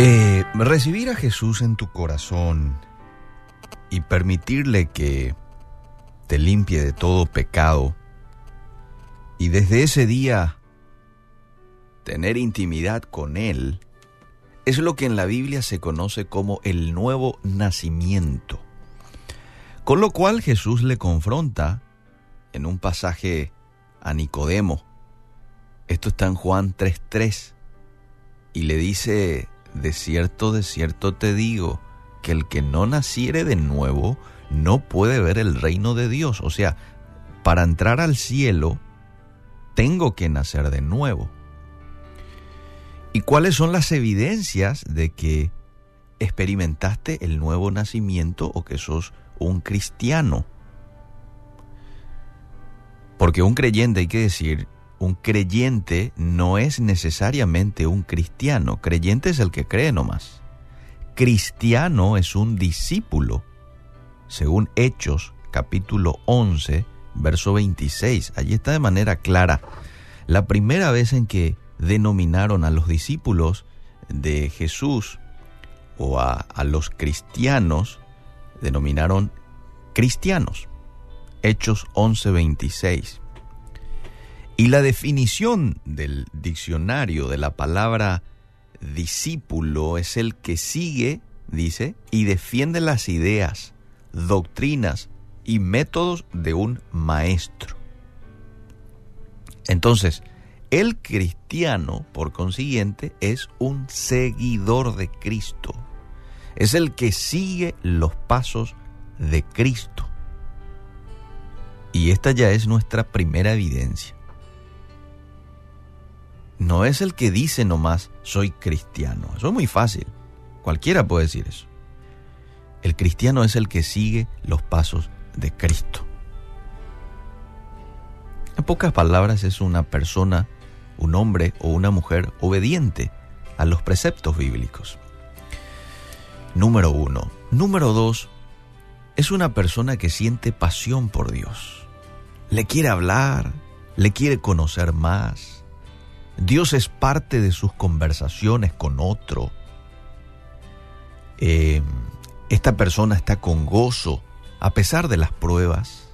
Eh, recibir a Jesús en tu corazón y permitirle que te limpie de todo pecado y desde ese día tener intimidad con Él es lo que en la Biblia se conoce como el nuevo nacimiento. Con lo cual Jesús le confronta en un pasaje a Nicodemo. Esto está en Juan 3.3 y le dice, de cierto, de cierto te digo, que el que no naciere de nuevo no puede ver el reino de Dios. O sea, para entrar al cielo, tengo que nacer de nuevo. ¿Y cuáles son las evidencias de que experimentaste el nuevo nacimiento o que sos un cristiano? Porque un creyente, hay que decir, un creyente no es necesariamente un cristiano. Creyente es el que cree nomás. Cristiano es un discípulo. Según Hechos capítulo 11, verso 26. Allí está de manera clara. La primera vez en que denominaron a los discípulos de Jesús o a, a los cristianos, denominaron cristianos. Hechos 11, 26. Y la definición del diccionario de la palabra discípulo es el que sigue, dice, y defiende las ideas, doctrinas y métodos de un maestro. Entonces, el cristiano, por consiguiente, es un seguidor de Cristo. Es el que sigue los pasos de Cristo. Y esta ya es nuestra primera evidencia no es el que dice nomás soy cristiano. Eso es muy fácil. Cualquiera puede decir eso. El cristiano es el que sigue los pasos de Cristo. En pocas palabras es una persona, un hombre o una mujer obediente a los preceptos bíblicos. Número uno. Número dos, es una persona que siente pasión por Dios. Le quiere hablar, le quiere conocer más Dios es parte de sus conversaciones con otro. Eh, esta persona está con gozo a pesar de las pruebas.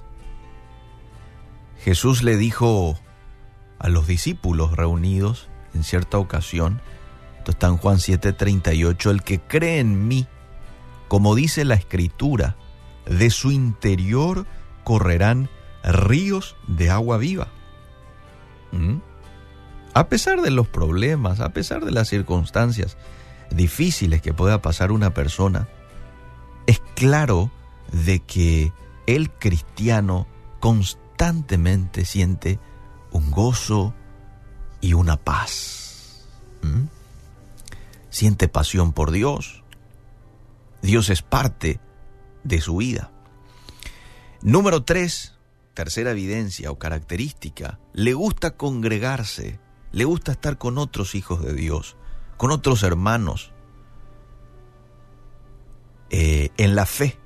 Jesús le dijo a los discípulos reunidos en cierta ocasión, esto está en Juan 7:38, el que cree en mí, como dice la escritura, de su interior correrán ríos de agua viva. ¿Mm? A pesar de los problemas, a pesar de las circunstancias difíciles que pueda pasar una persona, es claro de que el cristiano constantemente siente un gozo y una paz. ¿Mm? Siente pasión por Dios. Dios es parte de su vida. Número tres, tercera evidencia o característica, le gusta congregarse le gusta estar con otros hijos de Dios, con otros hermanos, eh, en la fe.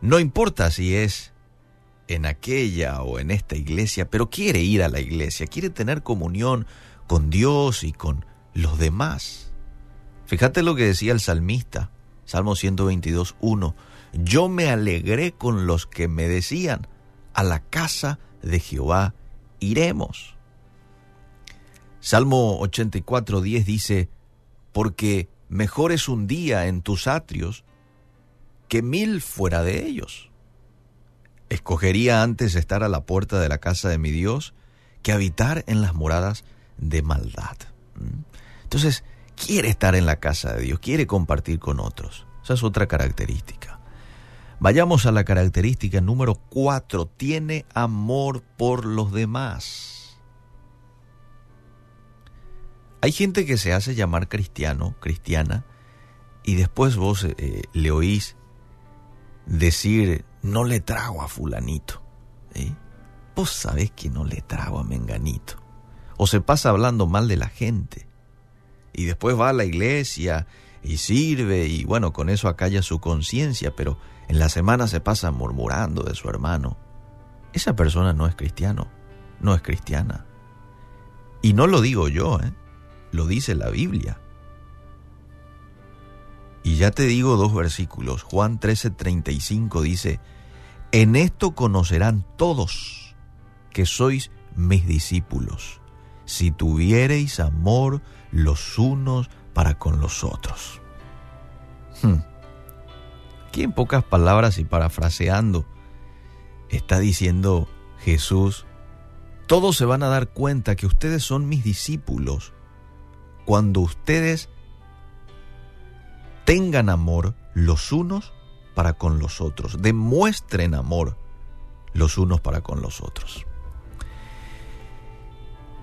No importa si es en aquella o en esta iglesia, pero quiere ir a la iglesia, quiere tener comunión con Dios y con los demás. Fíjate lo que decía el salmista, Salmo 122, 1. Yo me alegré con los que me decían, a la casa de Jehová iremos. Salmo 84, 10 dice, porque mejor es un día en tus atrios que mil fuera de ellos. Escogería antes estar a la puerta de la casa de mi Dios que habitar en las moradas de maldad. ¿Mm? Entonces, quiere estar en la casa de Dios, quiere compartir con otros. Esa es otra característica. Vayamos a la característica número cuatro. Tiene amor por los demás. Hay gente que se hace llamar cristiano, cristiana, y después vos eh, le oís decir, no le trago a fulanito. Vos sabés que no le trago a menganito. O se pasa hablando mal de la gente. Y después va a la iglesia y sirve y bueno, con eso acalla su conciencia, pero en la semana se pasa murmurando de su hermano. Esa persona no es cristiano, no es cristiana. Y no lo digo yo, ¿eh? Lo dice la Biblia. Y ya te digo dos versículos. Juan 13:35 dice, en esto conocerán todos que sois mis discípulos, si tuviereis amor los unos para con los otros. Hmm. Aquí en pocas palabras y parafraseando, está diciendo Jesús, todos se van a dar cuenta que ustedes son mis discípulos cuando ustedes tengan amor los unos para con los otros, demuestren amor los unos para con los otros.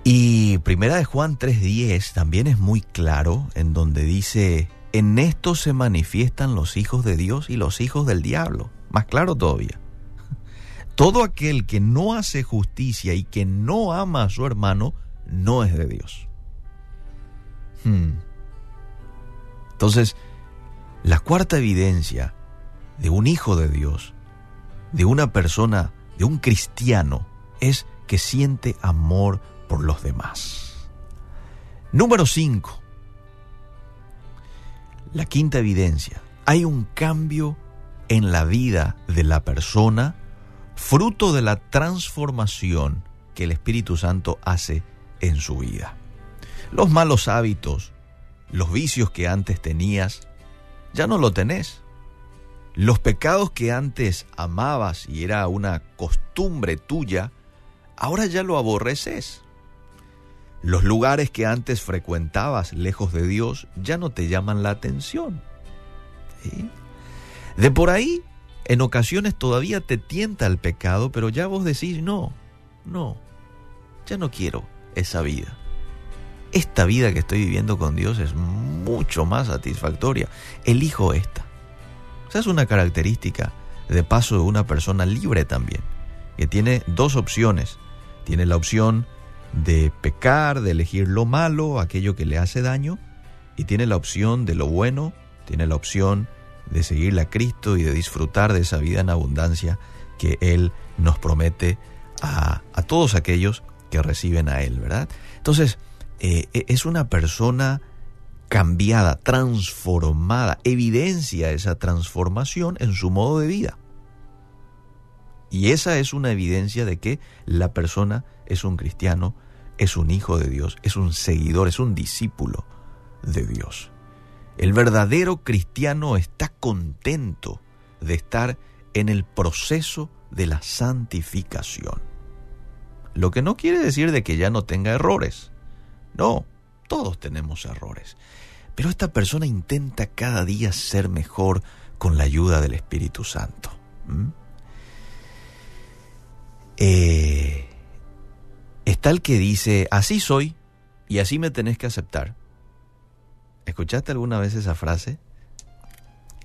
Y Primera de Juan 3:10 también es muy claro en donde dice, en esto se manifiestan los hijos de Dios y los hijos del diablo. Más claro todavía. Todo aquel que no hace justicia y que no ama a su hermano, no es de Dios. Hmm. Entonces, la cuarta evidencia de un hijo de Dios, de una persona, de un cristiano, es que siente amor por los demás. Número 5. La quinta evidencia. Hay un cambio en la vida de la persona fruto de la transformación que el Espíritu Santo hace en su vida. Los malos hábitos, los vicios que antes tenías, ya no lo tenés. Los pecados que antes amabas y era una costumbre tuya, ahora ya lo aborreces. Los lugares que antes frecuentabas lejos de Dios ya no te llaman la atención. De por ahí, en ocasiones todavía te tienta el pecado, pero ya vos decís, no, no, ya no quiero esa vida. Esta vida que estoy viviendo con Dios es mucho más satisfactoria. Elijo esta. O sea, es una característica de paso de una persona libre también, que tiene dos opciones. Tiene la opción de pecar, de elegir lo malo, aquello que le hace daño, y tiene la opción de lo bueno, tiene la opción de seguirle a Cristo y de disfrutar de esa vida en abundancia que Él nos promete a, todos aquellos que reciben a Él, ¿verdad? Entonces, eh, e, es una persona cambiada, transformada, evidencia esa transformación en su modo de vida. Y esa es una evidencia de que la persona es un cristiano, es un hijo de Dios, es un seguidor, es un discípulo de Dios. El verdadero cristiano está contento de estar en el proceso de la santificación. Lo que no quiere decir de que ya no tenga errores. No, todos tenemos errores. Pero esta persona intenta cada día ser mejor con la ayuda del Espíritu Santo. Eh, está el que dice, así soy y así me tenés que aceptar. ¿Escuchaste alguna vez esa frase?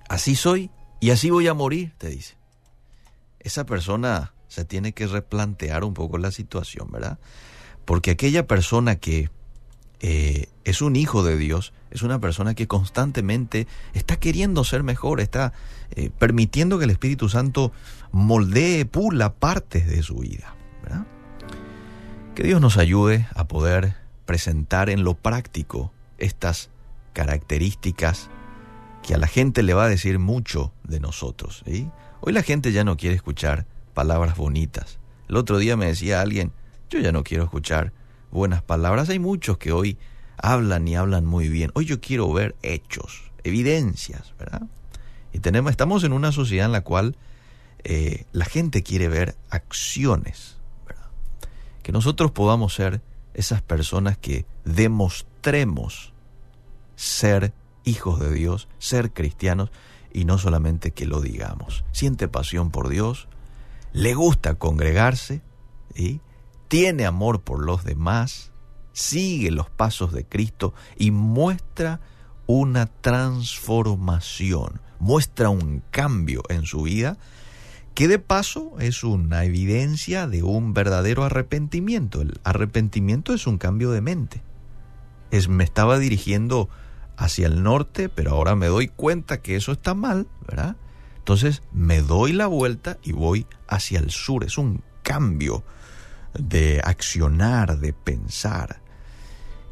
Así soy y así voy a morir, te dice. Esa persona se tiene que replantear un poco la situación, ¿verdad? Porque aquella persona que eh, es un hijo de Dios, es una persona que constantemente está queriendo ser mejor, está eh, permitiendo que el Espíritu Santo moldee, pula partes de su vida. Que Dios nos ayude a poder presentar en lo práctico estas características que a la gente le va a decir mucho de nosotros. Hoy la gente ya no quiere escuchar palabras bonitas. El otro día me decía alguien, yo ya no quiero escuchar buenas palabras. Hay muchos que hoy hablan y hablan muy bien. Hoy yo quiero ver hechos, evidencias, ¿verdad? Y tenemos, estamos en una sociedad en la cual eh, la gente quiere ver acciones, ¿verdad? Que nosotros podamos ser esas personas que demostremos ser hijos de Dios, ser cristianos y no solamente que lo digamos. Siente pasión por Dios, le gusta congregarse, y tiene amor por los demás, sigue los pasos de Cristo y muestra una transformación, muestra un cambio en su vida, que de paso es una evidencia de un verdadero arrepentimiento. El arrepentimiento es un cambio de mente. Es, me estaba dirigiendo hacia el norte, pero ahora me doy cuenta que eso está mal, ¿verdad? Entonces me doy la vuelta y voy hacia el sur. Es un cambio de accionar, de pensar.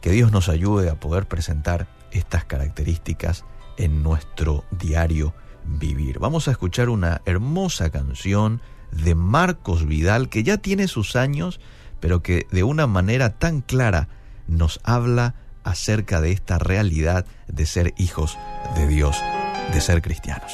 Que Dios nos ayude a poder presentar estas características en nuestro diario vivir. Vamos a escuchar una hermosa canción de Marcos Vidal que ya tiene sus años, pero que de una manera tan clara nos habla acerca de esta realidad de ser hijos de Dios, de ser cristianos.